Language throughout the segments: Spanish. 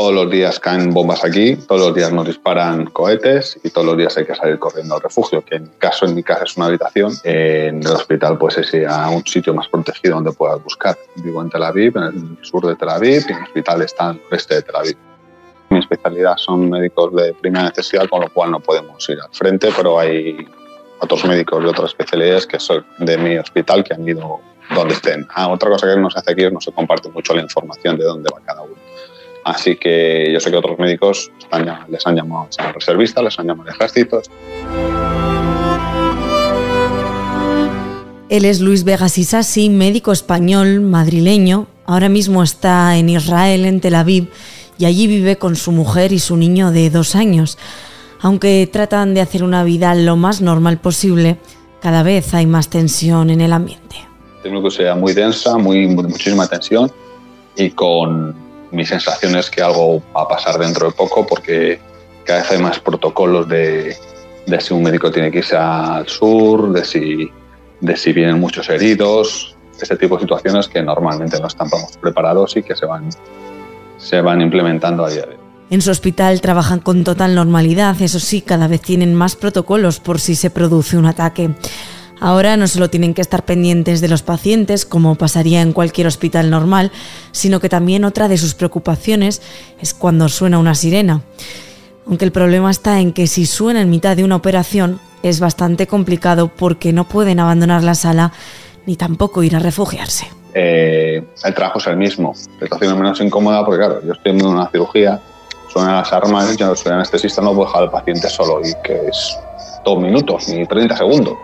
todos los días caen bombas aquí, todos los días nos disparan cohetes y todos los días hay que salir corriendo al refugio, que en mi caso, en mi casa es una habitación. En el hospital pues es un sitio más protegido donde puedas buscar. Vivo en Tel Aviv, en el sur de Tel Aviv, y el hospital está el oeste de Tel Aviv. Mi especialidad son médicos de primera necesidad, con lo cual no podemos ir al frente, pero hay otros médicos de otras especialidades que son de mi hospital que han ido donde estén. Ah, otra cosa que no se hace aquí es no se comparte mucho la información de dónde va cada uno. Así que yo sé que otros médicos les han llamado a reservistas, les han llamado ejércitos. Él es Luis Vegas Isasi, médico español, madrileño. Ahora mismo está en Israel, en Tel Aviv, y allí vive con su mujer y su niño de dos años. Aunque tratan de hacer una vida lo más normal posible, cada vez hay más tensión en el ambiente. Tengo que sea muy densa, muy, muchísima tensión y con mi sensación es que algo va a pasar dentro de poco porque cada vez hay más protocolos de, de si un médico tiene que irse al sur, de si, de si vienen muchos heridos, este tipo de situaciones que normalmente no estamos preparados y que se van, se van implementando a día de hoy. En su hospital trabajan con total normalidad, eso sí, cada vez tienen más protocolos por si se produce un ataque. Ahora no solo tienen que estar pendientes de los pacientes, como pasaría en cualquier hospital normal, sino que también otra de sus preocupaciones es cuando suena una sirena. Aunque el problema está en que si suena en mitad de una operación es bastante complicado porque no pueden abandonar la sala ni tampoco ir a refugiarse. Eh, el trabajo es el mismo, la situación es menos incómoda porque claro, yo estoy en una cirugía, suenan las armas, yo soy anestesista, no puedo dejar al paciente solo y que es dos minutos ni 30 segundos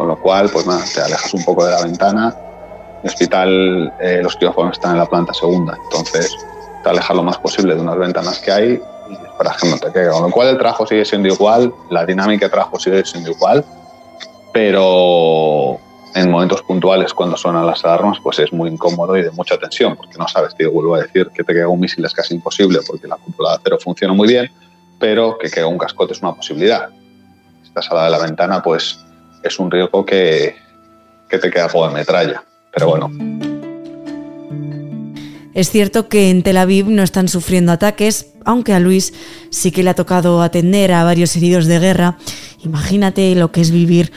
con lo cual, pues nada, te alejas un poco de la ventana. El hospital, eh, los quirófanos están en la planta segunda, entonces te alejas lo más posible de unas ventanas que hay y esperas que no te caiga. Con lo cual el trabajo sigue siendo igual, la dinámica de trabajo sigue siendo igual, pero en momentos puntuales cuando suenan las alarmas pues es muy incómodo y de mucha tensión porque no sabes, te vuelvo a decir que te caiga un misil es casi imposible porque la cúpula de acero funciona muy bien, pero que caiga un cascote es una posibilidad. Estás a la de la ventana pues es un riesgo que, te queda fuego de metralla. Pero bueno. Es cierto que en Tel Aviv no están sufriendo ataques, aunque a Luis sí que le ha tocado atender a varios heridos de guerra. Imagínate lo que es vivir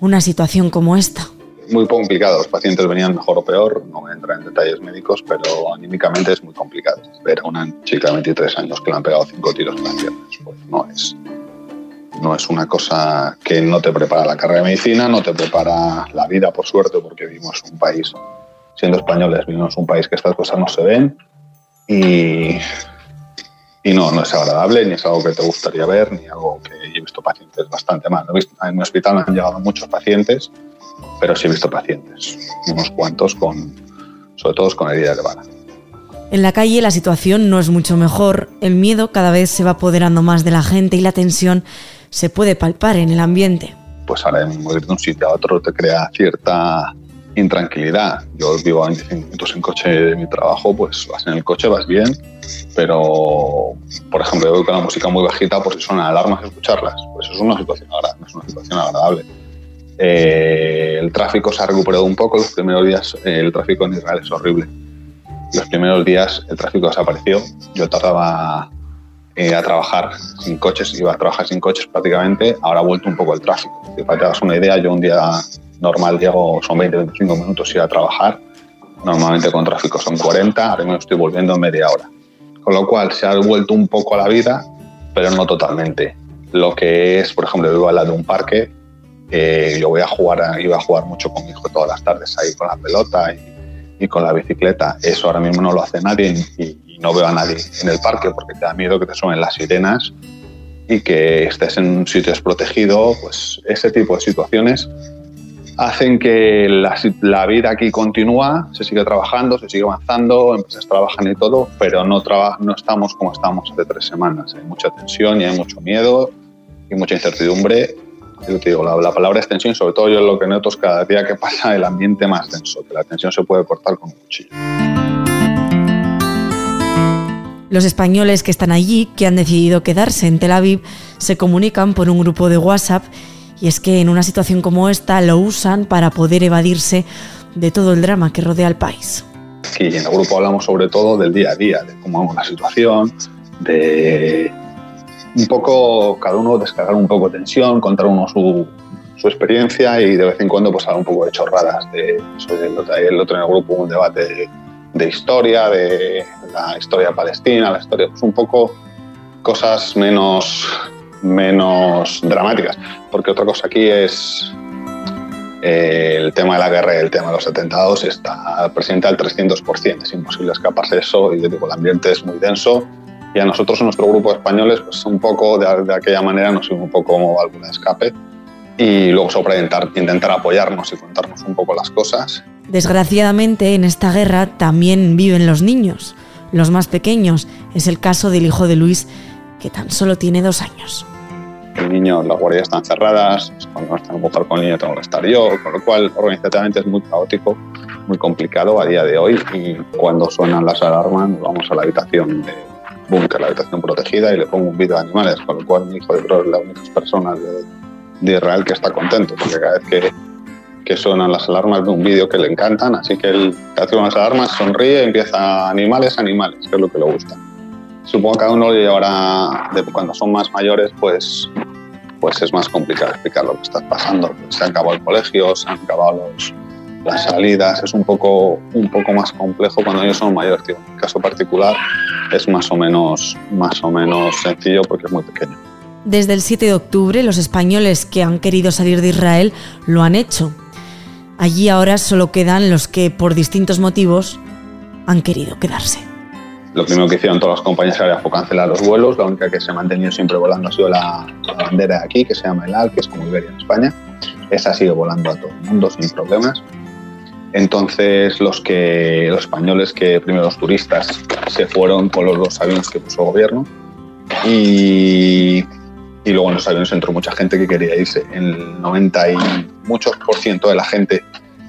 una situación como esta. Muy complicado, los pacientes venían mejor o peor, no voy a entrar en detalles médicos, pero anímicamente es muy complicado. Ver a una chica de 23 años que le han pegado cinco tiros en las piernas, pues no es, no es una cosa que no te prepara la carrera de medicina, no te prepara la vida, por suerte, porque vivimos un país, siendo españoles, vivimos un país que estas cosas no se ven y, y no, no es agradable, ni es algo que te gustaría ver, ni algo que he visto pacientes bastante mal. En mi hospital han llegado muchos pacientes, pero sí he visto pacientes, unos cuantos, con, sobre todo con heridas de bala. En la calle la situación no es mucho mejor, el miedo cada vez se va apoderando más de la gente y la tensión se puede palpar en el ambiente. Pues ahora mismo ir de un sitio a otro te crea cierta intranquilidad. Yo vivo a 25 minutos en coche de mi trabajo, pues vas en el coche, vas bien, pero por ejemplo, yo voy con la música muy bajita por si suenan alarmas escucharlas. Pues eso es una situación agradable. Es una situación agradable. Eh, el tráfico se ha recuperado un poco. Los primeros días eh, el tráfico en Israel es horrible. Los primeros días el tráfico desapareció. Yo tardaba eh, a trabajar sin coches, iba a trabajar sin coches prácticamente, ahora ha vuelto un poco el tráfico. para que te hagas una idea, yo un día normal llego, son 20-25 minutos ir a trabajar, normalmente con tráfico son 40, ahora mismo estoy volviendo en media hora. Con lo cual se ha vuelto un poco a la vida, pero no totalmente. Lo que es, por ejemplo, yo vivo al lado de un parque, eh, yo voy a jugar, iba a jugar mucho con mi hijo todas las tardes ahí con la pelota y, con la bicicleta. Eso ahora mismo no lo hace nadie y, no veo a nadie en el parque porque te da miedo que te suenen las sirenas y que estés en un sitio desprotegido, pues ese tipo de situaciones hacen que la, vida aquí continúa, se sigue trabajando, se sigue avanzando, empresas trabajan y todo, pero no, no estamos como estábamos hace tres semanas. Hay mucha tensión y hay mucho miedo y mucha incertidumbre. Yo te digo, la, la, palabra es tensión, sobre todo yo lo que noto es cada día que pasa el ambiente más tenso, que la tensión se puede cortar con un cuchillo. Los españoles que están allí, que han decidido quedarse en Tel Aviv, se comunican por un grupo de WhatsApp y es que en una situación como esta lo usan para poder evadirse de todo el drama que rodea al país. aquí. En el grupo hablamos sobre todo del día a día, de cómo vemos la situación, de un poco, cada uno descargar un poco tensión, contar uno su, su experiencia y de vez en cuando pues hablar un poco de chorradas. De, el, otro, el otro en el grupo un debate de, historia, de la historia palestina, la historia, pues un poco cosas menos, menos dramáticas. Porque otra cosa aquí es eh, el tema de la guerra y el tema de los atentados está presente al 300%. Es imposible escaparse de eso y digo, el ambiente es muy denso y a nosotros en nuestro grupo de españoles pues un poco de, de aquella manera nos sirve un poco como válvula de escape y luego sobre intentar, intentar apoyarnos y contarnos un poco las cosas. Desgraciadamente en esta guerra también viven los niños, los más pequeños. Es el caso del hijo de Luis, que tan solo tiene dos años. El niño, las guardias están cerradas, cuando no están a jugar con el niño tengo que estar yo, con lo cual organizativamente es muy caótico, muy complicado a día de hoy y cuando suenan las alarmas vamos a la habitación de búnker, la habitación protegida y le pongo un vídeo de animales, con lo cual mi hijo de pro es la única persona de de Israel que está contento, porque cada vez que, que suenan las alarmas de un vídeo que le encantan, así que él cada vez alarmas sonríe empieza animales, animales, que es lo que le gusta. Supongo que cada uno llevará, de cuando son más mayores, pues, pues es más complicado explicar lo que está pasando. se han acabado el colegio, se han acabado los, las salidas, es un poco, un poco más complejo cuando ellos son mayores. en el caso particular es más o, menos, más o menos sencillo porque es muy pequeño. Desde el 7 de octubre, los españoles que han querido salir de Israel lo han hecho. Allí ahora solo quedan los que, por distintos motivos, han querido quedarse. Lo primero que hicieron todas las compañías aéreas fue cancelar los vuelos. La única que se ha mantenido siempre volando ha sido la, bandera de aquí, que se llama el AL, que es como Iberia en España. Esa sigue volando a todo el mundo sin problemas. Entonces, los, que, los españoles, que primero los turistas, se fueron con los dos aviones que puso el gobierno. Y y luego en los aviones entró mucha gente que quería irse. El 90 y muchos por ciento de la gente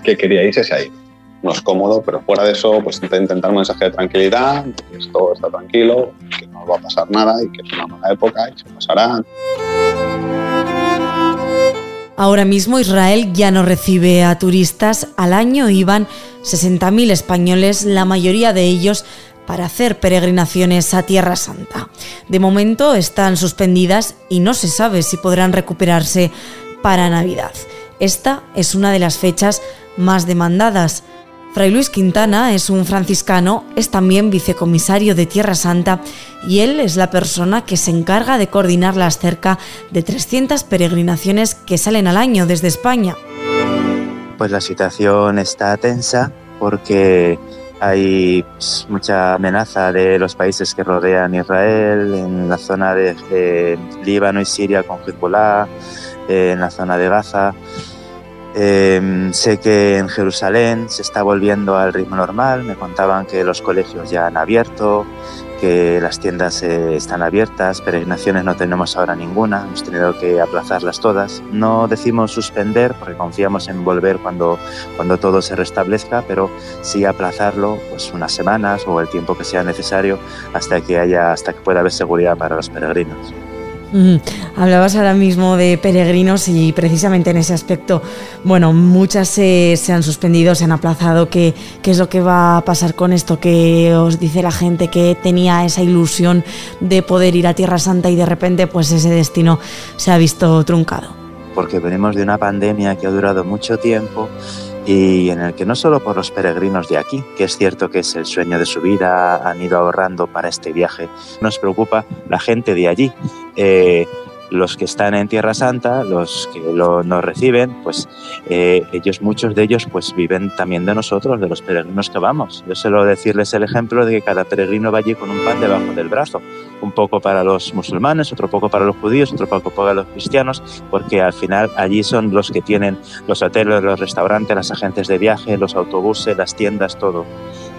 que quería irse se ha ido. No es cómodo, pero fuera de eso, pues intentar un mensaje de tranquilidad, que esto está tranquilo, que no va a pasar nada y que es una mala época y se pasará. Ahora mismo Israel ya no recibe a turistas. Al año iban 60.000 españoles, la mayoría de ellos para hacer peregrinaciones a Tierra Santa. De momento están suspendidas y no se sabe si podrán recuperarse para Navidad. Esta es una de las fechas más demandadas. Fray Luis Quintana es un franciscano, es también vicecomisario de Tierra Santa y él es la persona que se encarga de coordinar las cerca de 300 peregrinaciones que salen al año desde España. Pues la situación está tensa porque hay pues, mucha amenaza de los países que rodean Israel, en la zona de Líbano y Siria con Hezbollah, eh, en la zona de Gaza. Em, sé que en Jerusalén se está volviendo al ritmo normal, me contaban que los colegios ya han abierto, que las tiendas eh, están abiertas, peregrinaciones no tenemos ahora ninguna, hemos tenido que aplazarlas todas. No decimos suspender porque confiamos en volver cuando, cuando todo se restablezca, pero sí aplazarlo pues unas semanas o el tiempo que sea necesario hasta que haya hasta que pueda haber seguridad para los peregrinos. Hablabas ahora mismo de peregrinos y precisamente en ese aspecto, bueno, muchas se, han suspendido, se han aplazado. ¿Qué, ¿Qué es lo que va a pasar con esto? ¿Qué os dice la gente que tenía esa ilusión de poder ir a Tierra Santa y de repente pues ese destino se ha visto truncado? Porque venimos de una pandemia que ha durado mucho tiempo y en el que no solo por los peregrinos de aquí, que es cierto que es el sueño de su vida, han ido ahorrando para este viaje, nos preocupa la gente de allí. Eh, los que están en Tierra Santa, los que nos reciben, pues eh, ellos, muchos de ellos, pues viven también de nosotros, de los peregrinos que vamos. Yo suelo decirles el ejemplo de que cada peregrino va allí con un pan debajo del brazo, un poco para los musulmanes, otro poco para los judíos, otro poco para los cristianos, porque al final allí son los que tienen los hoteles, los restaurantes, las agentes de viaje, los autobuses, las tiendas, todo.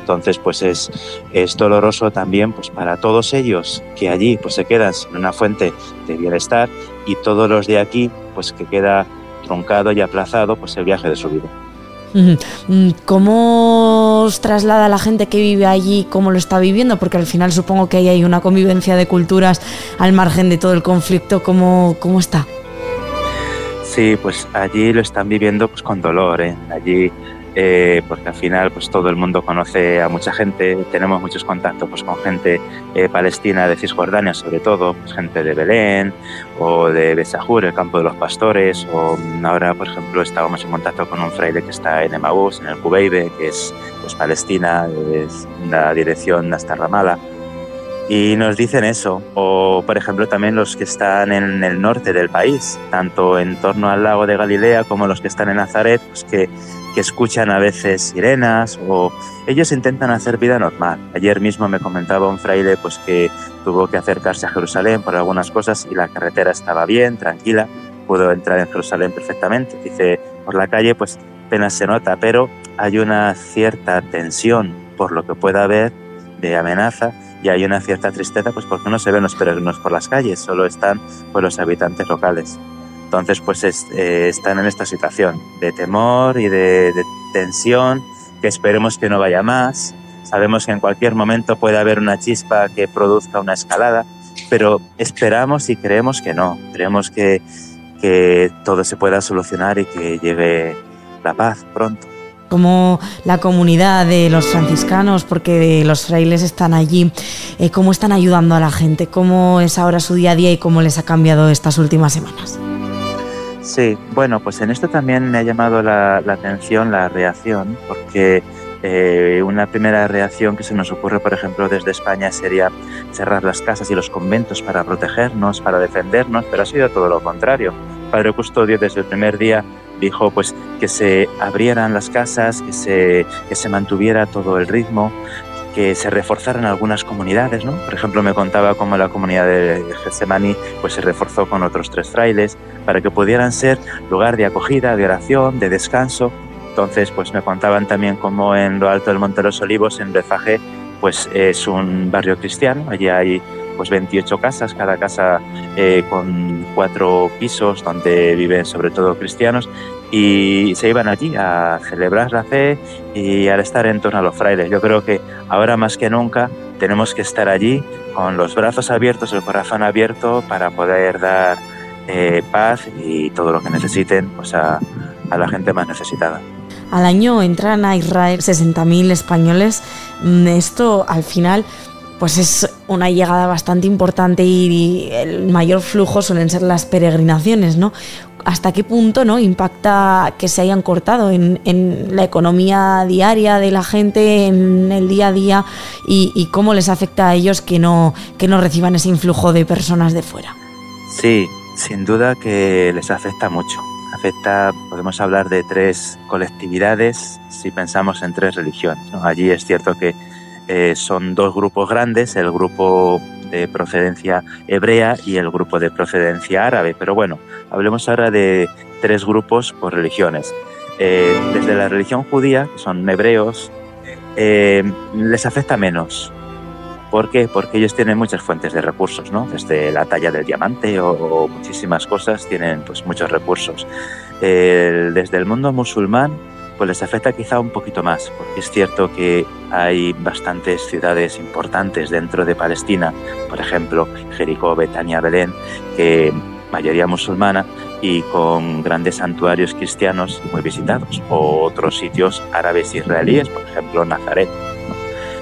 Entonces, pues es, es doloroso también pues para todos ellos que allí pues se quedan sin una fuente de bienestar y todos los de aquí pues que queda truncado y aplazado pues el viaje de su vida. Mm, ¿Cómo os traslada la gente que vive allí, cómo lo está viviendo? Porque al final supongo que ahí hay una convivencia de culturas al margen de todo el conflicto. ¿Cómo, cómo está? Sí, pues allí lo están viviendo pues con dolor. ¿eh? Allí eh, porque al final pues todo el mundo conoce a mucha gente, tenemos muchos contactos pues, con gente eh, palestina de Cisjordania sobre todo, pues, gente de Belén o de Besajur, el campo de los pastores, o ahora por ejemplo estábamos en contacto con un fraile que está en Emaús, en el Cubeibe, que es pues, Palestina, es la dirección hasta Ramallah y nos dicen eso. O, por ejemplo, también los que están en el norte del país, tanto en torno al lago de Galilea como los que están en Nazaret, pues que, que escuchan a veces sirenas o ellos intentan hacer vida normal. Ayer mismo me comentaba un fraile pues que tuvo que acercarse a Jerusalén por algunas cosas y la carretera estaba bien, tranquila, pudo entrar en Jerusalén perfectamente. Dice, por la calle pues apenas se nota, pero hay una cierta tensión por lo que pueda haber de amenaza y hay una cierta tristeza pues porque no se ven los peregrinos por las calles, solo están pues, los habitantes locales. Entonces pues eh, están en esta situación de temor y de, de tensión que esperemos que no vaya más. Sabemos que en cualquier momento puede haber una chispa que produzca una escalada, pero esperamos y creemos que no. Creemos que, que todo se pueda solucionar y que llegue la paz pronto cómo la comunidad de los franciscanos, porque los frailes están allí, eh, cómo están ayudando a la gente, cómo es ahora su día a día y cómo les ha cambiado estas últimas semanas. Sí, bueno, pues en esto también me ha llamado la, atención la reacción, porque eh, una primera reacción que se nos ocurre, por ejemplo, desde España sería cerrar las casas y los conventos para protegernos, para defendernos, pero ha sido todo lo contrario. Padre Custodio desde el primer día dijo pues que se abrieran las casas, que se, que se mantuviera todo el ritmo, que se reforzaran algunas comunidades, ¿no? Por ejemplo, me contaba cómo la comunidad de Getsemani pues se reforzó con otros tres frailes para que pudieran ser lugar de acogida, de oración, de descanso. Entonces, pues me contaban también cómo en lo alto del Monte de los Olivos, en Befaje, pues es un barrio cristiano. Allí hay pues 28 casas, cada casa eh, con cuatro pisos donde viven sobre todo cristianos y se iban allí a celebrar la fe y al estar en torno a los frailes. Yo creo que ahora más que nunca tenemos que estar allí con los brazos abiertos, el corazón abierto para poder dar eh, paz y todo lo que necesiten pues a, a la gente más necesitada. Al año entran a Israel 60.000 españoles. Mm, esto al final pues es una llegada bastante importante y el mayor flujo suelen ser las peregrinaciones, ¿no? ¿Hasta qué punto ¿no? impacta que se hayan cortado en, la economía diaria de la gente, en el día a día, y, cómo les afecta a ellos que no, que no reciban ese influjo de personas de fuera? Sí, sin duda que les afecta mucho. Afecta, podemos hablar de tres colectividades si pensamos en tres religiones. Allí es cierto que eh, son dos grupos grandes, el grupo de procedencia hebrea y el grupo de procedencia árabe. Pero bueno, hablemos ahora de tres grupos por religiones. Eh, desde la religión judía, que son hebreos, eh, les afecta menos. ¿Por qué? Porque ellos tienen muchas fuentes de recursos, ¿no? Desde la talla del diamante o, muchísimas cosas tienen pues muchos recursos. desde el mundo musulmán, pues les afecta quizá un poquito más, porque es cierto que hay bastantes ciudades importantes dentro de Palestina, por ejemplo, Jericó, Betania, Belén, que mayoría musulmana y con grandes santuarios cristianos muy visitados, o otros sitios árabes israelíes, por ejemplo, Nazaret.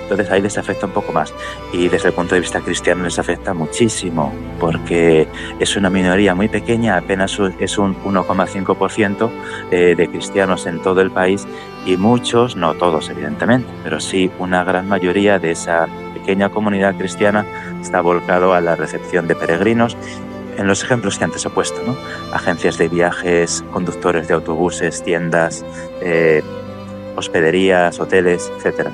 Entonces ahí les afecta un poco más. Y desde el punto de vista cristiano les afecta muchísimo, porque es una minoría muy pequeña, apenas es un 1,5% eh, de cristianos en todo el país y muchos, no todos evidentemente, pero sí una gran mayoría de esa pequeña comunidad cristiana está volcado a la recepción de peregrinos en los ejemplos que antes he puesto, ¿no? agencias de viajes, conductores de autobuses, tiendas, eh, hospederías, hoteles, etcétera.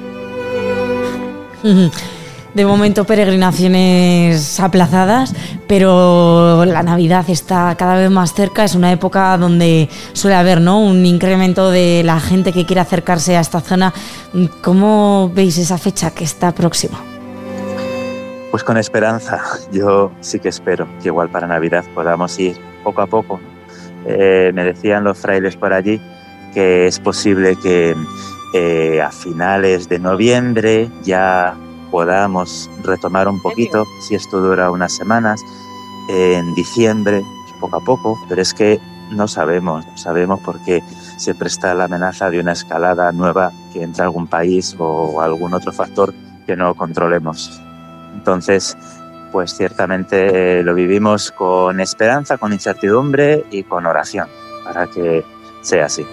De momento peregrinaciones aplazadas, pero la Navidad está cada vez más cerca. Es una época donde suele haber ¿no? un incremento de la gente que quiere acercarse a esta zona. ¿Cómo veis esa fecha que está próxima? Pues con esperanza. Yo sí que espero que igual para Navidad podamos ir poco a poco. Eh, me decían los frailes por allí que es posible que eh, a finales de noviembre ya podamos retomar un poquito, si esto dura unas semanas, en diciembre, poco a poco, pero es que no sabemos, no sabemos porque siempre está la amenaza de una escalada nueva que entre algún país o algún otro factor que no controlemos. Entonces, pues ciertamente lo vivimos con esperanza, con incertidumbre y con oración para que sea así.